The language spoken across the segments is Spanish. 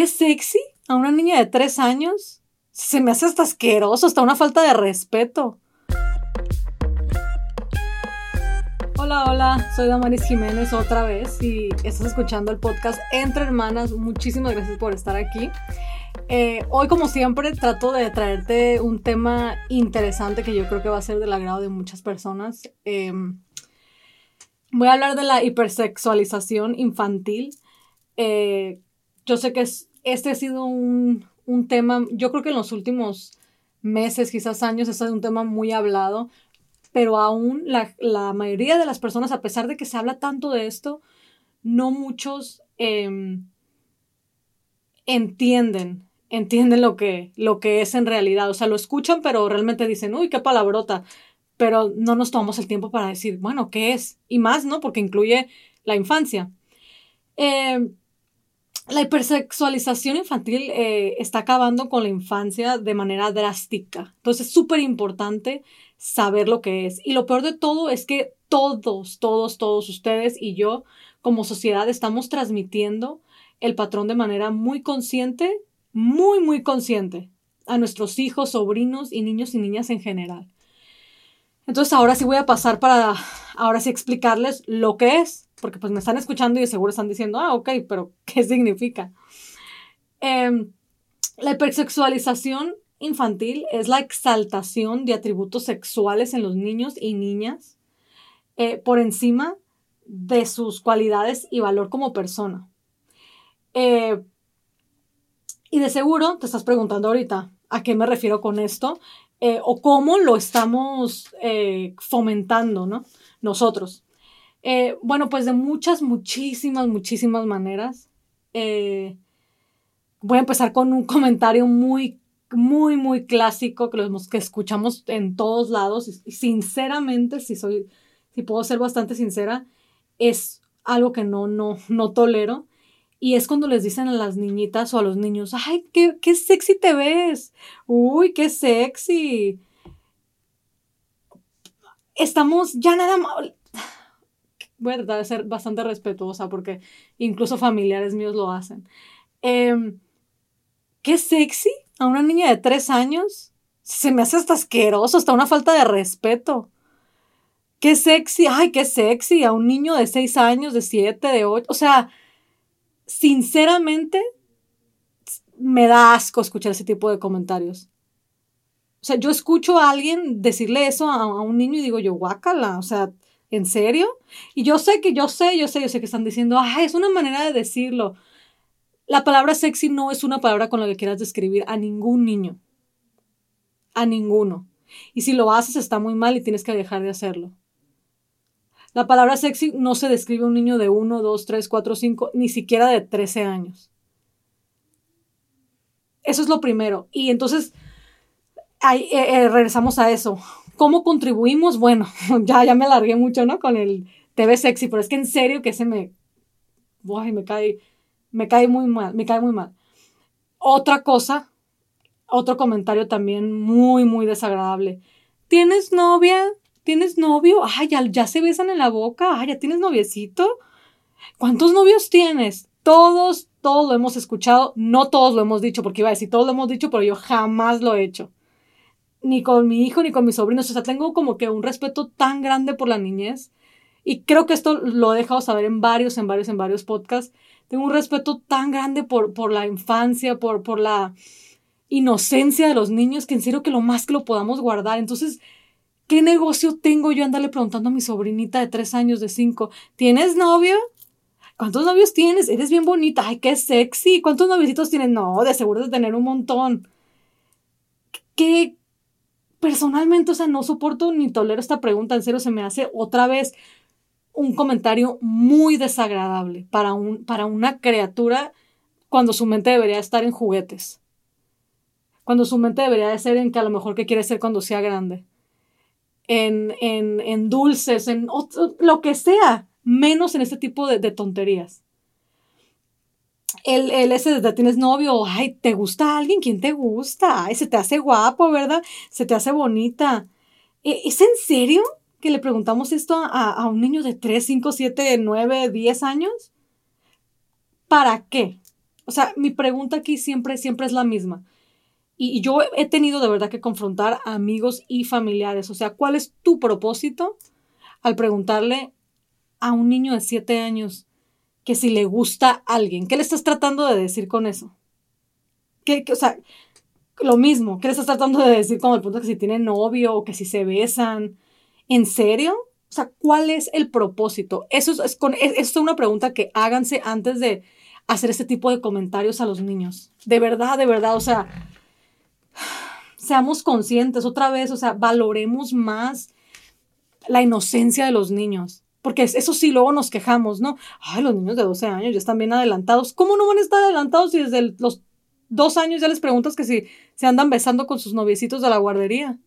qué sexy a una niña de tres años. Se me hace hasta asqueroso, hasta una falta de respeto. Hola, hola, soy Damaris Jiménez otra vez y estás escuchando el podcast Entre Hermanas. Muchísimas gracias por estar aquí. Eh, hoy, como siempre, trato de traerte un tema interesante que yo creo que va a ser del agrado de muchas personas. Em, voy a hablar de la hipersexualización infantil. Eh, yo sé que este ha sido un, un, tema, yo creo que en los últimos meses, quizás años, este es un tema muy hablado, pero aún la, la, mayoría de las personas, a pesar de que se habla tanto de esto, no muchos em, entienden, entienden lo que, lo que es en realidad. O sea, lo escuchan, pero realmente dicen, uy, qué palabrota. Pero no nos tomamos el tiempo para decir, bueno, ¿qué es? Y más, ¿no? Porque incluye la infancia. Eh, la hipersexualización infantil eh, está acabando con la infancia de manera drástica. Entonces es súper importante saber lo que es. Y lo peor de todo es que todos, todos, todos ustedes y yo como sociedad estamos transmitiendo el patrón de manera muy consciente, muy, muy consciente a nuestros hijos, sobrinos y niños y niñas en general. Entonces ahora sí voy a pasar para, ahora sí explicarles lo que es porque pues me están escuchando y seguro están diciendo, ah, ok, pero ¿qué significa? Em, la hipersexualización infantil es la exaltación de atributos sexuales en los niños y niñas eh, por encima de sus cualidades y valor como persona. Eh, y de seguro te estás preguntando ahorita a qué me refiero con esto eh, o cómo lo estamos fomentando, ¿no? Nosotros. Eh, bueno, pues de muchas, muchísimas, muchísimas maneras. Eh, voy a empezar con un comentario muy, muy, muy clásico que, los, que escuchamos en todos lados. Y, sinceramente, si soy, si puedo ser bastante sincera, es algo que no, no, no tolero. Y es cuando les dicen a las niñitas o a los niños, ay, qué, qué sexy te ves. Uy, qué sexy. Estamos ya nada más voy a tratar de ser bastante respetuosa porque incluso familiares míos lo hacen. Em, qué sexy a una niña de tres años. Se me hace hasta asqueroso, hasta una falta de respeto. Qué sexy, ay, qué sexy a un niño de seis años, de siete, de ocho. O sea, sinceramente, me da asco escuchar ese tipo de comentarios. O sea, yo escucho a alguien decirle eso a, a un niño y digo yo, guácala, o sea, ¿En serio? Y yo sé que yo sé, yo sé, yo sé que están diciendo, ah, es una manera de decirlo. La palabra sexy no es una palabra con la que quieras describir a ningún niño. A ninguno. Y si lo haces está muy mal y tienes que dejar de hacerlo. La palabra sexy no se describe a un niño de 1, 2, 3, 4, 5, ni siquiera de 13 años. Eso es lo primero. Y entonces, ahí, eh, eh, regresamos a eso. ¿Cómo contribuimos? Bueno, ya, ya me largué mucho, ¿no? Con el TV sexy, pero es que en serio que se me... Uy, me cae, me cae muy mal, me cae muy mal. Otra cosa, otro comentario también muy, muy desagradable. ¿Tienes novia? ¿Tienes novio? Ay, ya, ya se besan en la boca. Ay, ya tienes noviecito. ¿Cuántos novios tienes? Todos, todos lo hemos escuchado. No todos lo hemos dicho, porque iba a decir, todos lo hemos dicho, pero yo jamás lo he hecho ni con mi hijo ni con mis sobrinos. O sea, tengo como que un respeto tan grande por la niñez. Y creo que esto lo he dejado saber en varios, en varios, en varios podcasts. Tengo un respeto tan grande por, por la infancia, por, por la inocencia de los niños, que en serio que lo más que lo podamos guardar. Entonces, ¿qué negocio tengo yo andarle preguntando a mi sobrinita de tres años, de cinco, ¿tienes novio? ¿Cuántos novios tienes? Eres bien bonita. Ay, qué sexy. ¿Cuántos noviecitos tienes? No, de seguro de tener un montón. ¿Qué, personalmente, o sea, no soporto ni tolero esta pregunta, en serio se me hace otra vez un comentario muy desagradable para, un, para una criatura cuando su mente debería estar en juguetes, cuando su mente debería de ser en que a lo mejor que quiere ser cuando sea grande, en, en, en dulces, en lo que sea, menos en este tipo de, de tonterías el, el ese de tienes novio, ay, ¿te gusta alguien? ¿Quién te gusta? Ay, se te hace guapo, ¿verdad? Se te hace bonita. ¿E, ¿Es en serio que le preguntamos esto a, a un niño de 3, 5, 7, 9, 10 años? ¿Para qué? O sea, mi pregunta aquí siempre, siempre es la misma. Y yo he tenido de verdad que confrontar a amigos y familiares. O sea, ¿cuál es tu propósito al preguntarle a un niño de siete años que si le gusta a alguien? ¿Qué le estás tratando de decir con eso? ¿Qué, o sea, lo mismo, ¿qué le estás tratando de decir con el punto que si tiene novio o que si se besan? ¿En serio? O sea, ¿cuál es el propósito? Eso es, con, es una pregunta que háganse antes de hacer este tipo de comentarios a los niños. De verdad, de verdad, o sea, seamos conscientes otra vez, o sea, valoremos más la inocencia de los niños. Porque eso sí, luego nos quejamos, ¿no? Ay, los niños de 12 años ya están bien adelantados. ¿Cómo no van a estar adelantados si desde los dos años ya les preguntas que si se andan besando con sus noviecitos de la guardería?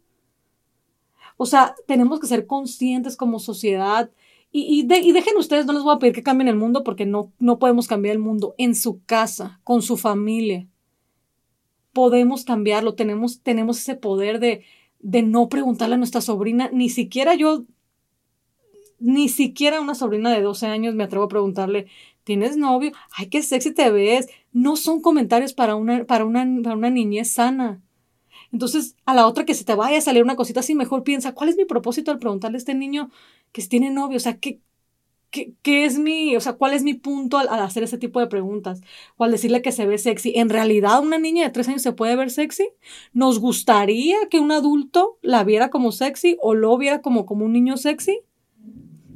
O sea, tenemos que ser conscientes como sociedad. Y, y, dejen ustedes, no les voy a pedir que cambien el mundo porque no, no podemos cambiar el mundo en su casa, con su familia podemos cambiarlo, tenemos, tenemos ese poder de, de no preguntarle a nuestra sobrina, ni siquiera yo, ni siquiera una sobrina de 12 años me atrevo a preguntarle, ¿tienes novio? Ay, qué sexy te ves. No son comentarios para una, para una, para una niñez sana. Entonces, a la otra que se te vaya a salir una cosita así, mejor piensa, ¿cuál es mi propósito al preguntarle a este niño que tiene novio? O sea, ¿qué, ¿Qué, es mi, o sea, cuál es mi punto al, hacer ese tipo de preguntas? O al decirle que se ve sexy. ¿En realidad una niña de tres años se puede ver sexy? ¿Nos gustaría que un adulto la viera como sexy o lo viera como, como un niño sexy?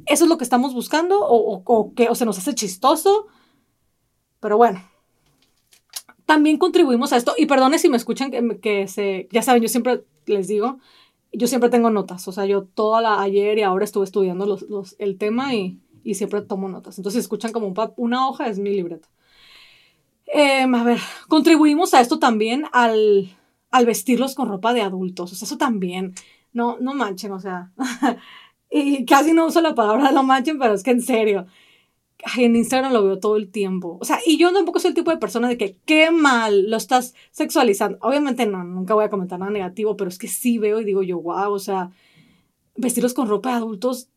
¿Eso es lo que estamos buscando? ¿O, o se nos hace chistoso? Pero bueno, también contribuimos a esto. Y perdone si me escuchan que, que se, ya saben, yo siempre les digo, yo siempre tengo notas. O sea, yo toda la ayer y ahora estuve estudiando el tema y y siempre tomo notas. Entonces, si escuchan como una hoja, es mi libreta. Em, a ver, contribuimos a esto también al, al vestirlos con ropa de adultos. O sea, eso también. No, no manchen, o sea. y casi no uso la palabra no manchen, pero es que en serio. en Instagram lo veo todo el tiempo. O sea, y yo tampoco soy el tipo de persona de que qué mal lo estás sexualizando. Obviamente no, nunca voy a comentar nada negativo, pero es que sí veo y digo yo, wow, o sea, vestirlos con ropa de adultos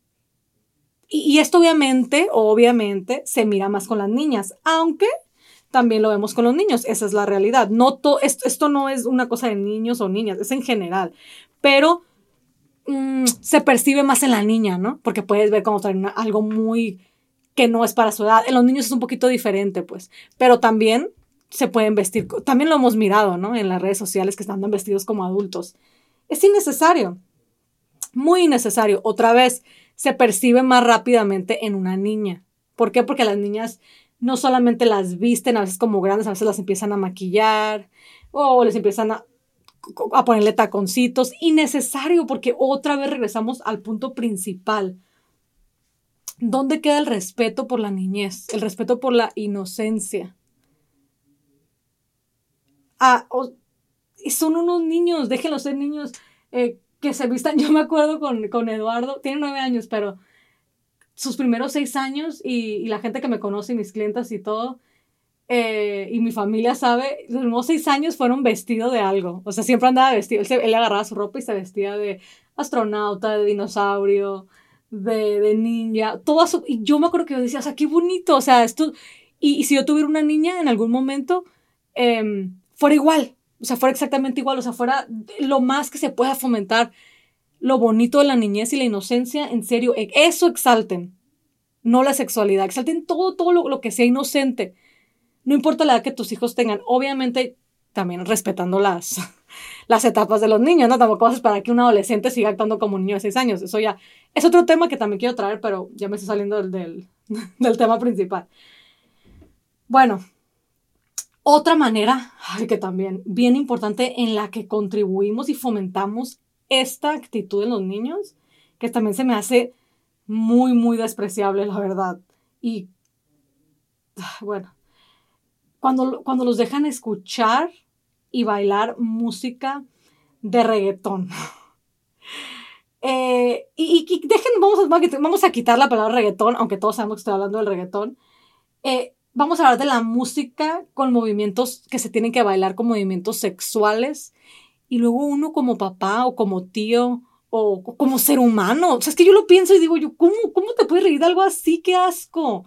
y, esto obviamente, obviamente, se mira más con las niñas, aunque también lo vemos con los niños, esa es la realidad. No esto, esto, no es una cosa de niños o niñas, es en general, pero mm, se percibe más en la niña, ¿no? Porque puedes ver como traen algo muy que no es para su edad. En los niños es un poquito diferente, pues, pero también se pueden vestir, también lo hemos mirado, ¿no? En las redes sociales que están vestidos como adultos. Es innecesario, muy innecesario. Otra vez, se percibe más rápidamente en una niña. ¿Por qué? Porque las niñas no solamente las visten a veces como grandes, a veces las empiezan a maquillar o les empiezan a, a ponerle taconcitos. Innecesario porque otra vez regresamos al punto principal. ¿Dónde queda el respeto por la niñez? El respeto por la inocencia. Ah, son unos niños, déjenlos ser niños. Eh, que se vistan, yo me acuerdo con, con Eduardo, tiene nueve años, pero sus primeros seis años y, la gente que me conoce, mis clientas y todo, eh, y mi familia sabe, los primeros seis años fueron vestidos de algo. O sea, siempre andaba vestido. Él, él agarraba su ropa y se vestía de astronauta, de dinosaurio, de, de ninja, todo eso. Y yo me acuerdo que yo decía, o sea, qué bonito. O sea, esto. Y, si yo tuviera una niña en algún momento, eh, fuera igual o sea, fuera exactamente igual, o sea, fuera lo más que se pueda fomentar lo bonito de la niñez y la inocencia, en serio, e, eso exalten, no la sexualidad, exalten todo, todo lo, que sea inocente. No importa la edad que tus hijos tengan, obviamente también respetando las, las etapas de los niños, ¿no? Tampoco vas a esperar que un adolescente siga actuando como un niño de 6 años. Eso ya es otro tema que también quiero traer, pero ya me estoy saliendo del, del, del tema principal. Bueno, otra manera, que también bien importante en la que contribuimos y fomentamos esta actitud en los niños, que también se me hace muy, muy despreciable, la verdad. Y bueno, cuando, cuando los dejan escuchar y bailar música de reggaetón. Eh, y, dejen, vamos a, vamos a quitar la palabra reggaetón, aunque todos sabemos que estoy hablando del reggaetón. Eh, vamos a hablar de la música con movimientos que se tienen que bailar con movimientos sexuales y luego uno como papá o como tío o como ser humano. O sea, es que yo lo pienso y digo yo, ¿cómo, cómo te puedes reír de algo así? ¡Qué asco!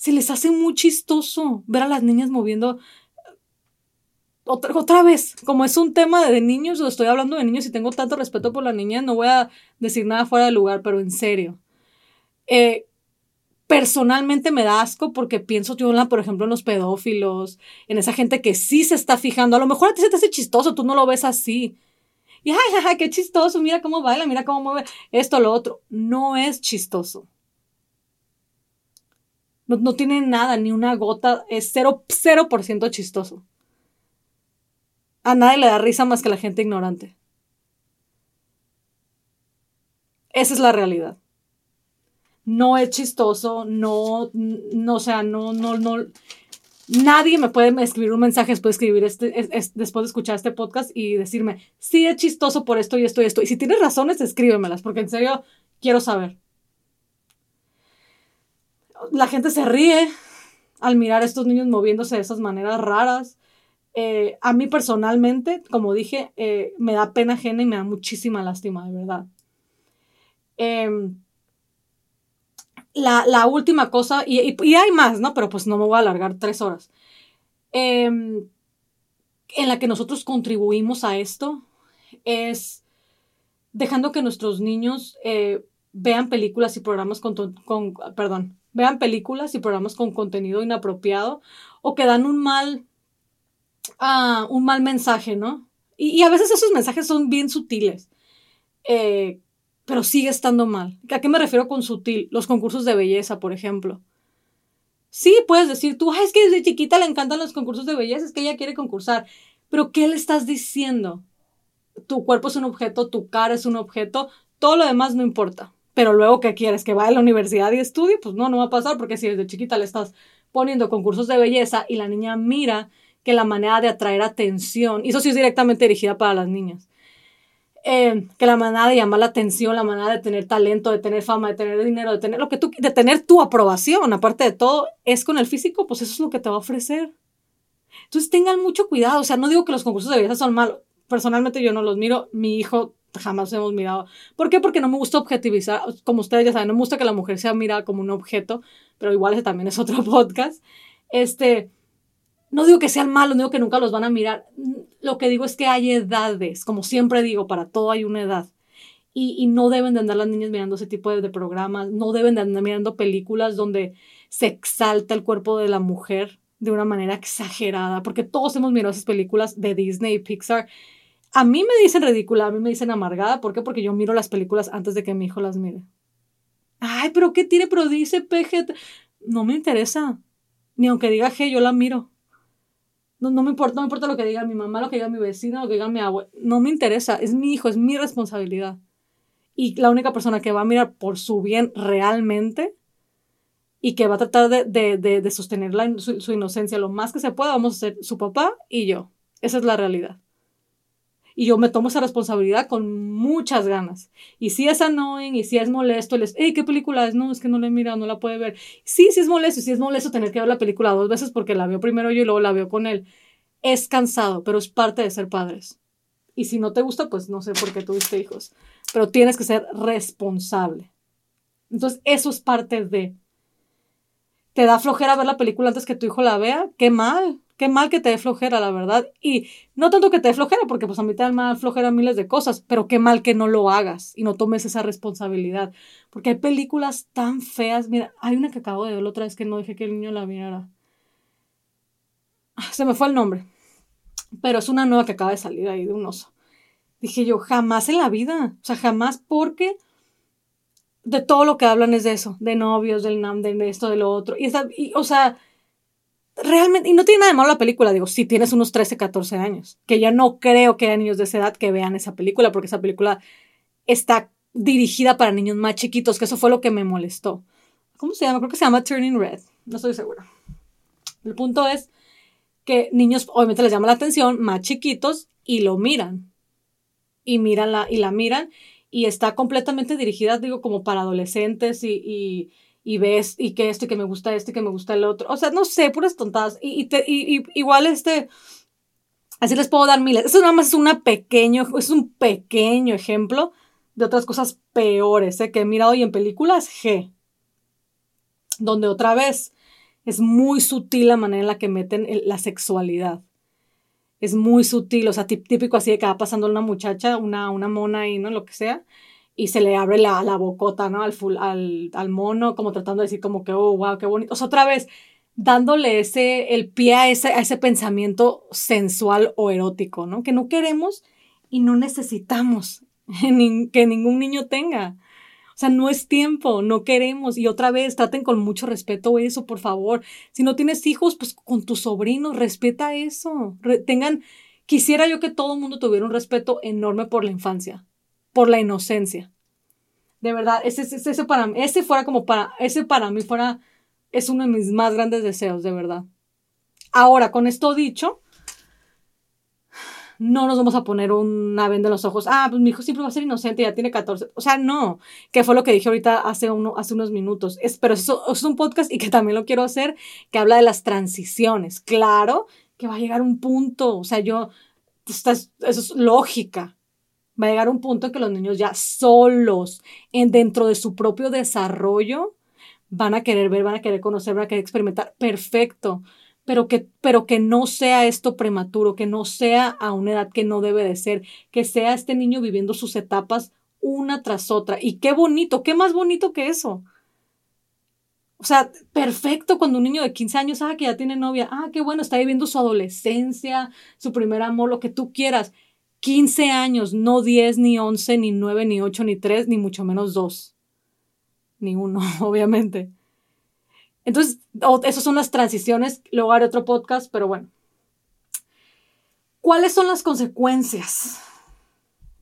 Se les hace muy chistoso ver a las niñas moviendo otra, otra vez, como es un tema de niños, o estoy hablando de niños y tengo tanto respeto por la niña, no voy a decir nada fuera de lugar, pero en serio. Eh, personalmente me da asco porque pienso yo, por ejemplo, en los pedófilos, en esa gente que sí se está fijando. A lo mejor a ti se te hace chistoso, tú no lo ves así. Y ay, ay, qué chistoso, mira cómo baila, mira cómo mueve esto, lo otro. No es chistoso. No, tiene nada, ni una gota, es cero, cero por ciento chistoso. A nadie le da risa más que a la gente ignorante. Esa es la realidad no es chistoso, no, no, o sea, no, no, no, nadie me puede escribir un mensaje después de escribir este, después de escuchar este podcast y decirme, sí es chistoso por esto y esto y esto. Y si tienes razones, escríbemelas, porque en serio quiero saber. La gente se ríe al mirar a estos niños moviéndose de esas maneras raras. Eh, a mí personalmente, como dije, eh, me da pena ajena y me da muchísima lástima, de verdad. Eh, la, última cosa, y, hay más, ¿no? Pero pues no me voy a alargar tres horas. Em, en la que nosotros contribuimos a esto es dejando que nuestros niños eh, vean películas y programas con, con, perdón, vean películas y programas con contenido inapropiado o que dan un mal, uh, un mal mensaje, ¿no? Y, a veces esos mensajes son bien sutiles. Eh, pero sigue estando mal. ¿A qué me refiero con sutil? Los concursos de belleza, por ejemplo. Sí, puedes decir tú, es que desde chiquita le encantan los concursos de belleza, es que ella quiere concursar. Pero ¿qué le estás diciendo? Tu cuerpo es un objeto, tu cara es un objeto, todo lo demás no importa. Pero luego, ¿qué quieres? ¿Que vaya a la universidad y estudie? Pues no, no va a pasar porque si desde chiquita le estás poniendo concursos de belleza y la niña mira que la manera de atraer atención, y eso sí es directamente dirigida para las niñas, eh, que la manera de llamar la atención, la manera de tener talento, de tener fama, de tener dinero, de tener lo que tú, de tener tu aprobación, aparte de todo, es con el físico, pues eso es lo que te va a ofrecer. Entonces tengan mucho cuidado, o sea, no digo que los concursos de belleza son malos, personalmente yo no los miro, mi hijo jamás hemos mirado. ¿Por qué? Porque no me gusta objetivizar, como ustedes ya saben, no me gusta que la mujer sea mirada como un objeto, pero igual ese también es otro podcast. Este, no digo que sean malos, no digo que nunca los van a mirar. Lo que digo es que hay edades, como siempre digo, para todo hay una edad. Y, no deben de andar las niñas mirando ese tipo de, programas, no deben de andar mirando películas donde se exalta el cuerpo de la mujer de una manera exagerada, porque todos hemos mirado esas películas de Disney y Pixar. A mí me dicen ridícula, a mí me dicen amargada, ¿por qué? Porque yo miro las películas antes de que mi hijo las mire. Ay, pero ¿qué tiene? Pero dice PG. No me interesa. Ni aunque diga G, yo la miro. No, me importa, no me importa lo que diga mi mamá, lo que diga mi vecina, lo que diga mi abuela. No me interesa, es mi hijo, es mi responsabilidad. Y la única persona que va a mirar por su bien realmente y que va a tratar de, sostener su, su, inocencia lo más que se pueda, vamos a ser su papá y yo. Esa es la realidad. Y yo me tomo esa responsabilidad con muchas ganas. Y si es annoying y si es molesto, les, hey, ¿qué película es? No, es que no la he mirado, no la puede ver. Sí, sí es molesto, sí es molesto tener que ver la película dos veces porque la veo primero yo y luego la veo con él. Es cansado, pero es parte de ser padres. Y si no te gusta, pues no sé por qué tuviste hijos. Pero tienes que ser responsable. Entonces, eso es parte de. ¿Te da flojera ver la película antes que tu hijo la vea? ¡Qué mal! Qué mal que te dé flojera, la verdad. Y no tanto que te dé flojera, porque pues a mí te dan flojera miles de cosas, pero qué mal que no lo hagas y no tomes esa responsabilidad. Porque hay películas tan feas. Mira, hay una que acabo de ver la otra vez que no dejé que el niño la viera. Ah, se me fue el nombre. Pero es una nueva que acaba de salir ahí de un oso. Dije yo, jamás en la vida. O sea, jamás porque de todo lo que hablan es de eso, de novios, del NAM, de esto, de lo otro. Y, y o sea, realmente, y no tiene nada de malo la película, digo, si tienes unos 13, 14 años, que ya no creo que haya niños de esa edad que vean esa película, porque esa película está dirigida para niños más chiquitos, que eso fue lo que me molestó. ¿Cómo se llama? Creo que se llama Turning Red, no estoy segura. El punto es que niños obviamente les llama la atención, más chiquitos, y lo miran. Y miran la, y la miran, y está completamente dirigida, digo, como para adolescentes y y ves y que esto y que me gusta este y que me gusta el otro. O sea, no sé, puras tontadas. Y, y, igual este, así les puedo dar miles. Eso nada más es, una pequeño, es un pequeño ejemplo de otras cosas peores ¿eh? que he mirado hoy en películas G. Donde otra vez es muy sutil la manera en la que meten la sexualidad. es muy sutil, o sea, típico así de que va pasando una muchacha, una, una mona y ¿no? Lo que sea, y se le abre la, la bocota, ¿no? Al, al, al, mono, como tratando de decir como que, oh, wow, qué bonito. O sea, otra vez, dándole ese, el pie a ese, a ese pensamiento sensual o erótico, ¿no? Que no queremos y no necesitamos que ningún niño tenga. O sea, no es tiempo, no queremos. Y otra vez, traten con mucho respeto eso, por favor. Si no tienes hijos, pues con tus sobrinos, respeta eso. tengan, quisiera yo que todo el mundo tuviera un respeto enorme por la infancia, por la inocencia. De verdad, ese, ese, para ese fuera como para, ese para mí fuera, es uno de mis más grandes deseos, de verdad. Ahora, con esto dicho, no nos vamos a poner una venda en los ojos. Ah, pues mi hijo siempre va a ser inocente, ya tiene 14. O sea, no, que fue lo que dije ahorita hace, hace unos minutos. Es, pero es un podcast y que también lo quiero hacer, que habla de las transiciones. Claro que va a llegar un punto, o sea, yo, eso es lógica. Va a llegar un punto en que los niños ya solos, en, dentro de su propio desarrollo, van a querer ver, van a querer conocer, van a querer experimentar. Perfecto pero que, pero que no sea esto prematuro, que no sea a una edad que no debe de ser, que sea este niño viviendo sus etapas una tras otra. Y qué bonito, qué más bonito que eso. O sea, perfecto cuando un niño de 15 años, ah, que ya tiene novia, ah, qué bueno, está viviendo su adolescencia, su primer amor, lo que tú quieras. 15 años, no 10, ni 11, ni 9, ni 8, ni 3, ni mucho menos 2. Ni uno, obviamente. Entonces, esas son las transiciones. Luego haré otro podcast, pero bueno. ¿Cuáles son las consecuencias?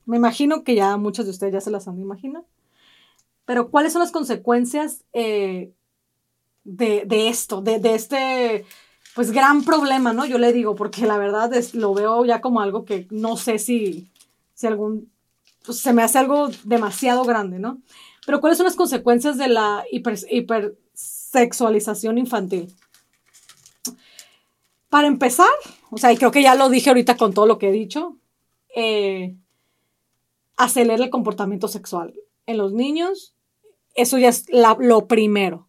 Me imagino que ya muchos de ustedes ya se las han imaginado. Pero ¿cuáles son las consecuencias eh, de, esto, de, este, pues, gran problema, ¿no? Yo le digo, porque la verdad es, lo veo ya como algo que no sé si, si algún, pues, se me hace algo demasiado grande, ¿no? Pero ¿cuáles son las consecuencias de la hiper, hiper sexualización infantil. Para empezar, o sea, y creo que ya lo dije ahorita con todo lo que he dicho, eh, acelera el comportamiento sexual. En los niños, eso ya es lo primero.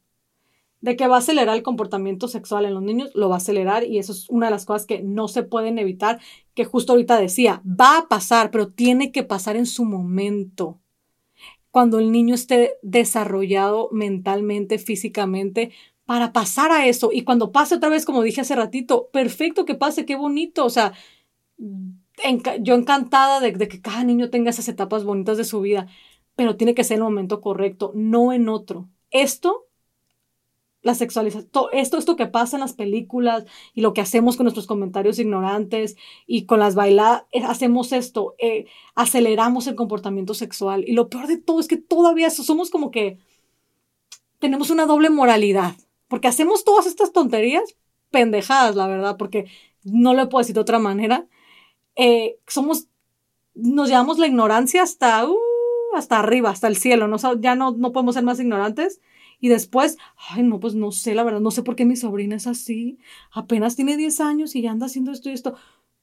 De que va a acelerar el comportamiento sexual en los niños, lo va a acelerar y eso es una de las cosas que no se pueden evitar, que justo ahorita decía, va a pasar, pero tiene que pasar en su momento cuando el niño esté desarrollado mentalmente, físicamente, para pasar a eso. Y cuando pase otra vez, como dije hace ratito, perfecto que pase, qué bonito. O sea, yo encantada de, que cada niño tenga esas etapas bonitas de su vida, pero tiene que ser en el momento correcto, no en otro. Esto la sexualización, esto, esto que pasa en las películas y lo que hacemos con nuestros comentarios ignorantes y con las bailadas, eh, hacemos esto, eh, aceleramos el comportamiento sexual. Y lo peor de todo es que todavía somos como que tenemos una doble moralidad, porque hacemos todas estas tonterías pendejadas, la verdad, porque no lo puedo decir de otra manera. Eh, somos, nos llevamos la ignorancia hasta, uh, hasta arriba, hasta el cielo, ¿no? ya no, no podemos ser más ignorantes y después, ay, no, pues no sé, la verdad, no sé por qué mi sobrina es así. Apenas tiene 10 años y ya anda haciendo esto y esto.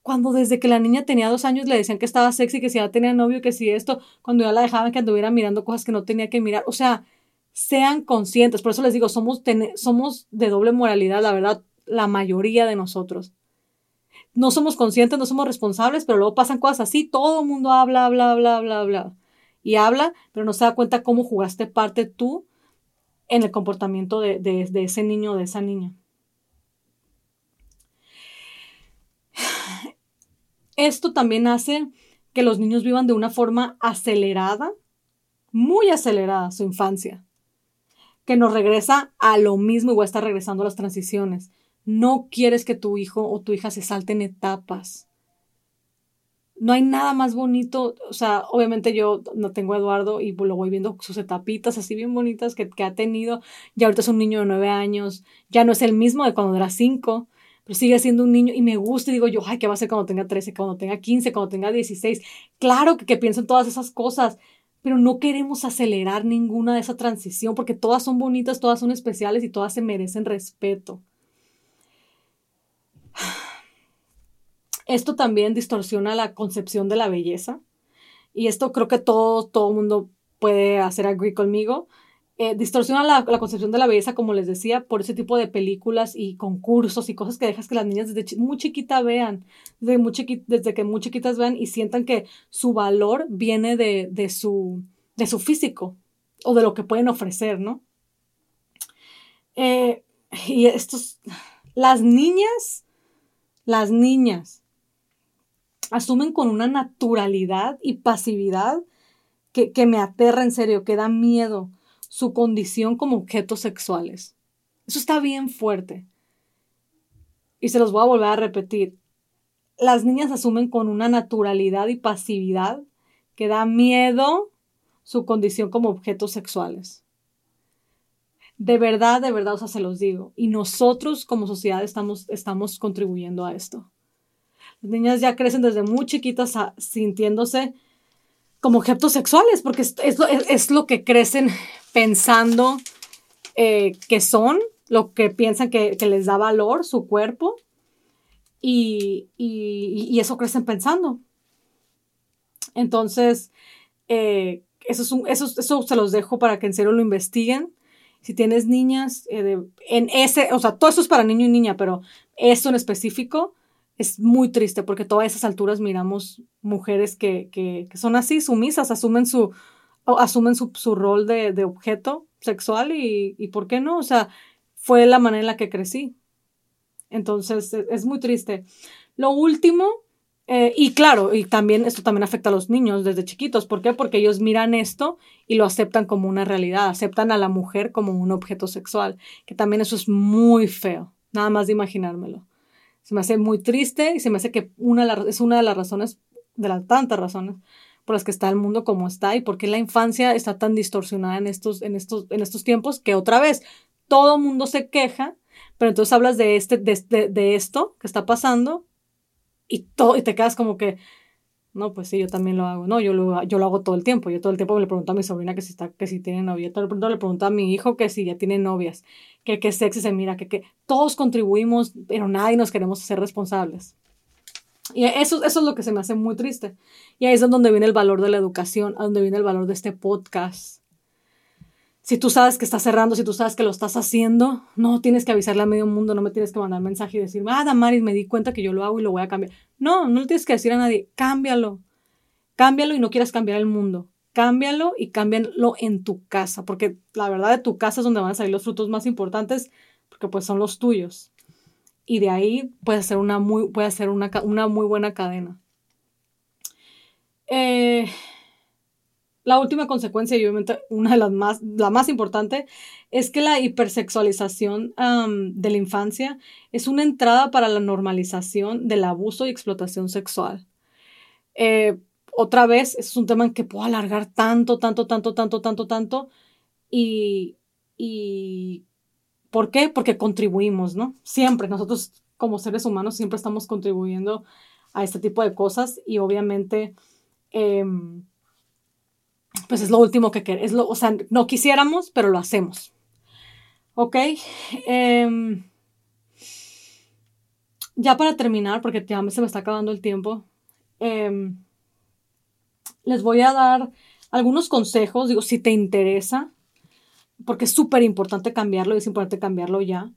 Cuando desde que la niña tenía dos años le decían que estaba sexy, que si ya tenía novio, que si esto, cuando ya la dejaban que anduviera mirando cosas que no tenía que mirar. O sea, sean conscientes. Por eso les digo, somos, somos de doble moralidad, la verdad, la mayoría de nosotros. No somos conscientes, no somos responsables, pero luego pasan cosas así, todo el mundo habla, habla, habla, habla, habla. Y habla, pero no se da cuenta cómo jugaste parte tú en el comportamiento de, ese niño o de esa niña. Esto también hace que los niños vivan de una forma acelerada, muy acelerada su infancia, que nos regresa a lo mismo y va a estar regresando a las transiciones. No quieres que tu hijo o tu hija se salten etapas no hay nada más bonito, o sea, obviamente yo no tengo a Eduardo y lo voy viendo sus etapitas así bien bonitas que, ha tenido, ya ahorita es un niño de nueve años, ya no es el mismo de cuando era cinco, pero sigue siendo un niño y me gusta y digo yo, ay, ¿qué va a ser cuando tenga trece, cuando tenga quince, cuando tenga dieciséis? Claro que, que pienso en todas esas cosas, pero no queremos acelerar ninguna de esa transición porque todas son bonitas, todas son especiales y todas se merecen respeto. Esto también distorsiona la concepción de la belleza. Y esto creo que todo, todo mundo puede hacer agree conmigo. eh, distorsiona la, concepción de la belleza, como les decía, por ese tipo de películas y concursos y cosas que dejas que las niñas desde muy chiquita vean, desde, muy desde que muy chiquitas vean y sientan que su valor viene de, de, su, de su físico o de lo que pueden ofrecer, ¿no? Eh, y estos, las niñas, las niñas asumen con una naturalidad y pasividad que, que me aterra en serio, que da miedo su condición como objetos sexuales. Eso está bien fuerte. Y se los voy a volver a repetir. Las niñas asumen con una naturalidad y pasividad que da miedo su condición como objetos sexuales. De verdad, de verdad, o sea, se los digo. Y nosotros como sociedad estamos, estamos contribuyendo a esto. Las niñas ya crecen desde muy chiquitas sintiéndose como objetos sexuales, porque es, es, lo que crecen pensando eh, que son, lo que piensan que, les da valor su cuerpo, y, eso crecen pensando. Entonces, eh, eso, es un, eso, eso se los dejo para que en serio lo investiguen. Si tienes niñas, eh, en ese, o sea, todo eso es para niño y niña, pero eso en específico, es muy triste porque todas esas alturas miramos mujeres que, que, son así, sumisas, asumen su, asumen su, su rol de, de, objeto sexual y, y, ¿por qué no? O sea, fue la manera en la que crecí. Entonces, es, es muy triste. Lo último, eh, y claro, y también esto también afecta a los niños desde chiquitos. ¿Por qué? Porque ellos miran esto y lo aceptan como una realidad, aceptan a la mujer como un objeto sexual, que también eso es muy feo, nada más de imaginármelo. Se me hace muy triste y se me hace que una es una de las razones, de las tantas razones por las que está el mundo como está y por qué la infancia está tan distorsionada en estos, en estos, en estos tiempos que otra vez todo mundo se queja, pero entonces hablas de, este, de, de, esto que está pasando y, todo, y te quedas como que, no, pues sí, yo también lo hago. No, yo lo, yo lo hago todo el tiempo. Yo todo el tiempo le pregunto a mi sobrina que si, está, que si tiene novia. Todo el tiempo le pregunto a mi hijo que si ya tiene novias. Que qué sexy se mira. Que, que todos contribuimos, pero nadie nos queremos hacer responsables. Y eso, eso es lo que se me hace muy triste. Y ahí es donde viene el valor de la educación, a donde viene el valor de este podcast. Si tú sabes que estás cerrando, si tú sabes que lo estás haciendo, no tienes que avisarle a medio mundo, no me tienes que mandar mensaje y decir, ah, Damaris, me di cuenta que yo lo hago y lo voy a cambiar. No, no le tienes que decir a nadie, cámbialo. Cámbialo y no quieras cambiar el mundo. Cámbialo y cámbialo en tu casa, porque la verdad de tu casa es donde van a salir los frutos más importantes, porque pues son los tuyos. Y de ahí puede ser una muy, una, una muy buena cadena. Eh, la última consecuencia, y obviamente una de las más, la más importante, es que la hipersexualización de la infancia es una entrada para la normalización del abuso y explotación sexual. Eh, otra vez, es un tema que puedo alargar tanto, tanto, tanto, tanto, tanto, tanto. Y, y ¿por qué? Porque contribuimos, ¿no? Siempre, nosotros como seres humanos siempre estamos contribuyendo a este tipo de cosas y obviamente... Em, pues es lo último que queremos. O sea, no quisiéramos, pero lo hacemos. ¿Ok? Em, ya para terminar, porque ya se me está acabando el tiempo, em, les voy a dar algunos consejos, digo, si te interesa, porque es súper importante cambiarlo y es importante cambiarlo ya.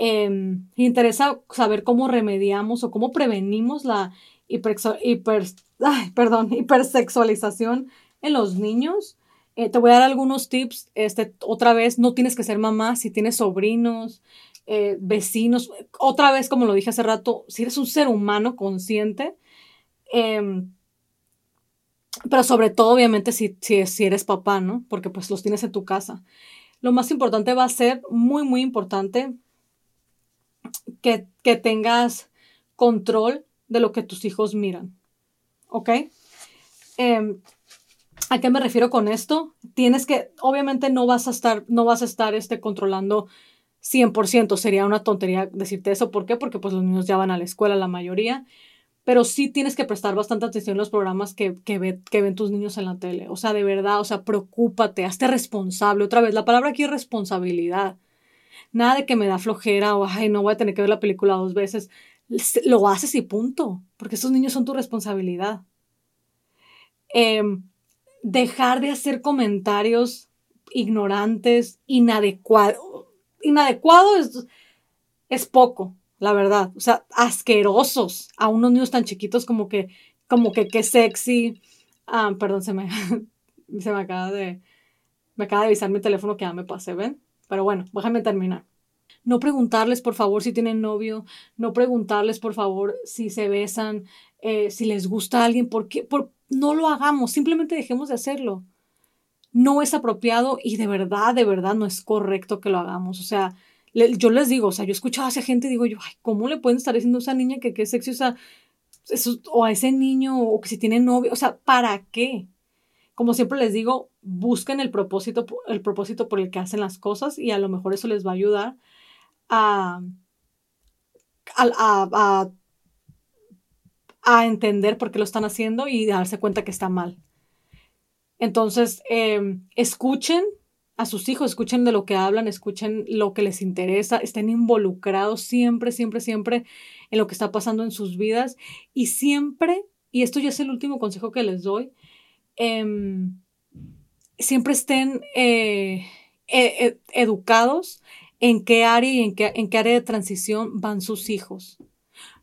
Eh, interesa saber cómo remediamos o cómo prevenimos la hiper, hiper perdón, hipersexualización en los niños. Eh, te voy a dar algunos tips. Este, otra vez, no tienes que ser mamá si tienes sobrinos, eh, vecinos. Otra vez, como lo dije hace rato, si eres un ser humano consciente. Em, pero sobre todo, obviamente, si, si, eres papá, ¿no? Porque pues los tienes en tu casa. Lo más importante va a ser, muy, muy importante, que, que tengas control de lo que tus hijos miran. ¿Ok? Eh, ¿A qué me refiero con esto? Tienes que, obviamente no vas a estar, no vas a estar este, controlando 100%, sería una tontería decirte eso. ¿Por qué? Porque pues los niños ya van a la escuela, la mayoría, pero sí tienes que prestar bastante atención a los programas que, que, que ven tus niños en la tele. O sea, de verdad, o sea, preocúpate, hazte responsable. Otra vez, la palabra aquí es responsabilidad. Nada de que me da flojera o, ay, no voy a tener que ver la película dos veces. Lo haces y punto, porque esos niños son tu responsabilidad. Eh, dejar de hacer comentarios ignorantes, inadecuados. Inadecuado es, es poco, la verdad. O sea, asquerosos a unos niños tan chiquitos como que, como que qué sexy. Ah, perdón, se me, se me acaba de, me acaba de avisar mi teléfono que ya me pasé, ¿ven? Pero bueno, déjame terminar. No preguntarles, por favor, si tienen novio. No preguntarles, por favor, si se besan, eh, si les gusta alguien. ¿Por qué? Por, no lo hagamos. Simplemente dejemos de hacerlo. No es apropiado y de verdad, de verdad no es correcto que lo hagamos. O sea, yo les digo, o sea, yo escuchaba a esa gente y digo yo, ay, ¿cómo le pueden estar diciendo a esa niña que qué sexy? O eso, o a ese niño, o que si tiene novio. O sea, ¿para qué? Como siempre les digo, busquen el propósito, el propósito por el que hacen las cosas y a lo mejor eso les va a ayudar a, a, entender por qué lo están haciendo y darse cuenta que está mal. Entonces, em, escuchen a sus hijos, escuchen de lo que hablan, escuchen lo que les interesa, estén involucrados siempre, siempre, siempre en lo que está pasando en sus vidas y siempre, y esto ya es el último consejo que les doy, em, siempre estén eh, e, e, educados en qué área y en qué, en qué área de transición van sus hijos.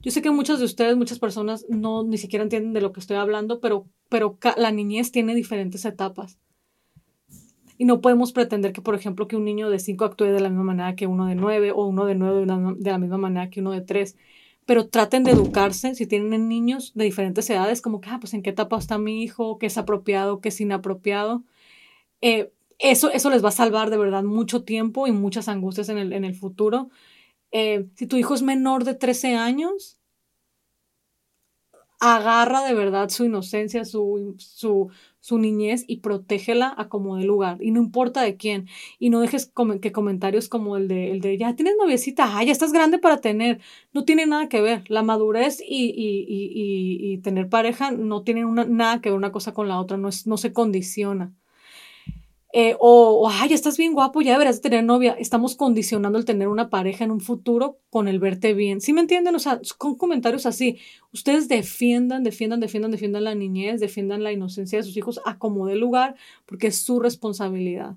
Yo sé que muchos de ustedes, muchas personas, no ni siquiera entienden de lo que estoy hablando, pero, pero la niñez tiene diferentes etapas. Y no podemos pretender que, por ejemplo, que un niño de 5 actúe de la misma manera que uno de 9 o uno de 9 de la misma manera que uno de 3. Pero traten de educarse si tienen niños de diferentes edades, como que, ah, pues en qué etapa está mi hijo, qué es apropiado, qué es inapropiado. Eh, eso, eso les va a salvar de verdad mucho tiempo y muchas angustias en el, en el futuro. Eh, si tu hijo es menor de 13 años, agarra de verdad su inocencia, su, su, su niñez y protégela a como de lugar. Y no importa de quién. Y no dejes que comentarios como el de, el de ya tienes noviecita, ah, ya estás grande para tener. No tiene nada que ver. La madurez y, y, y, y tener pareja no tienen nada que ver una cosa con la otra. No, es, no se condiciona. Eh, o, ay, estás bien guapo, ya deberías tener novia. Estamos condicionando el tener una pareja en un futuro con el verte bien. ¿Sí me entienden? O sea, con comentarios así. Ustedes defiendan, defiendan, defiendan, defiendan la niñez, defiendan la inocencia de sus hijos a como de lugar, porque es su responsabilidad.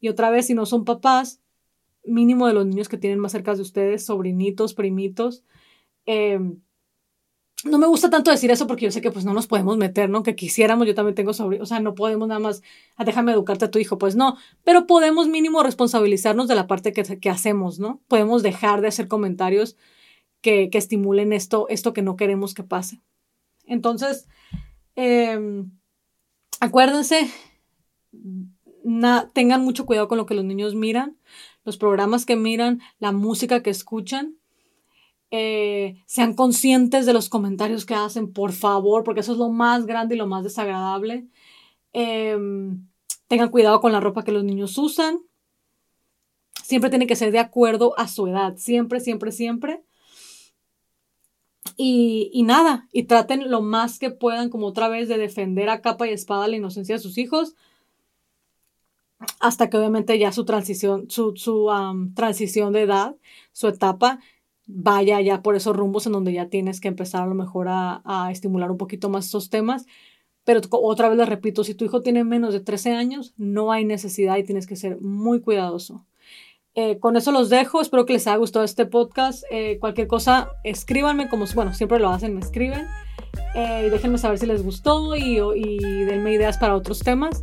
Y otra vez, si no son papás, mínimo de los niños que tienen más cerca de ustedes, sobrinitos, primitos, eh, no me gusta tanto decir eso porque yo sé que pues no nos podemos meter, ¿no? Que quisiéramos, yo también tengo sobre, o sea, no podemos nada más, ah, déjame educarte a tu hijo, pues no, pero podemos mínimo responsabilizarnos de la parte que, que hacemos, ¿no? Podemos dejar de hacer comentarios que, que estimulen esto, esto que no queremos que pase. Entonces, em, acuérdense, tengan mucho cuidado con lo que los niños miran, los programas que miran, la música que escuchan eh, sean conscientes de los comentarios que hacen, por favor, porque eso es lo más grande y lo más desagradable. Em, tengan cuidado con la ropa que los niños usan. Siempre tiene que ser de acuerdo a su edad, siempre, siempre, siempre. Y, nada, y traten lo más que puedan, como otra vez, de defender a capa y espada la inocencia de sus hijos, hasta que obviamente ya su transición, su transición de edad, su etapa, vaya ya por esos rumbos en donde ya tienes que empezar a lo mejor a, estimular un poquito más esos temas. Pero otra vez les repito, si tu hijo tiene menos de 13 años, no hay necesidad y tienes que ser muy cuidadoso. Eh, con eso los dejo, espero que les haya gustado este podcast. Eh, cualquier cosa, escríbanme como, bueno, siempre lo hacen, me escriben. Eh, déjenme saber si les gustó y, y denme ideas para otros temas.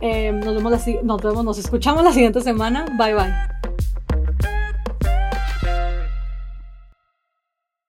nos, vemos nos vemos, nos escuchamos la siguiente semana. Bye bye.